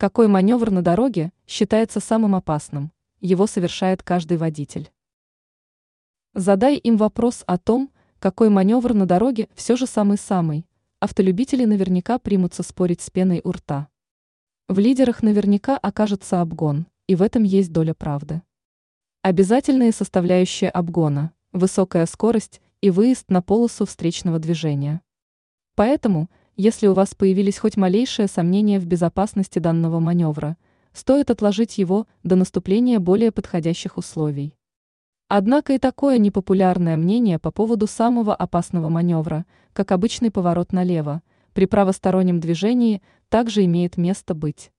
Какой маневр на дороге считается самым опасным? Его совершает каждый водитель. Задай им вопрос о том, какой маневр на дороге все же самый-самый. Автолюбители наверняка примутся спорить с пеной у рта. В лидерах наверняка окажется обгон, и в этом есть доля правды. Обязательные составляющие обгона – высокая скорость и выезд на полосу встречного движения. Поэтому – если у вас появились хоть малейшие сомнения в безопасности данного маневра, стоит отложить его до наступления более подходящих условий. Однако и такое непопулярное мнение по поводу самого опасного маневра, как обычный поворот налево, при правостороннем движении также имеет место быть.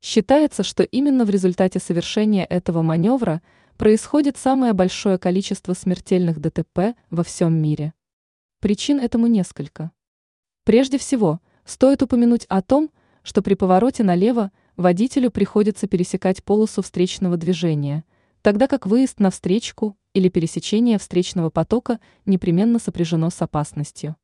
Считается, что именно в результате совершения этого маневра происходит самое большое количество смертельных ДТП во всем мире. Причин этому несколько. Прежде всего, стоит упомянуть о том, что при повороте налево водителю приходится пересекать полосу встречного движения, тогда как выезд на встречку или пересечение встречного потока непременно сопряжено с опасностью.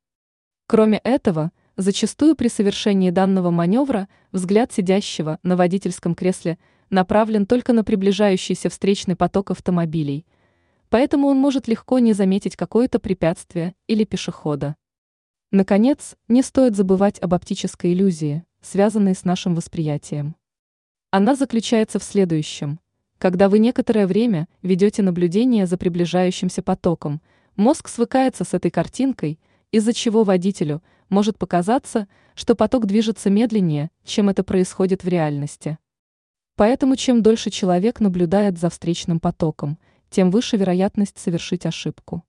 Кроме этого, зачастую при совершении данного маневра взгляд сидящего на водительском кресле направлен только на приближающийся встречный поток автомобилей, поэтому он может легко не заметить какое-то препятствие или пешехода. Наконец, не стоит забывать об оптической иллюзии, связанной с нашим восприятием. Она заключается в следующем. Когда вы некоторое время ведете наблюдение за приближающимся потоком, мозг свыкается с этой картинкой, из-за чего водителю может показаться, что поток движется медленнее, чем это происходит в реальности. Поэтому чем дольше человек наблюдает за встречным потоком, тем выше вероятность совершить ошибку.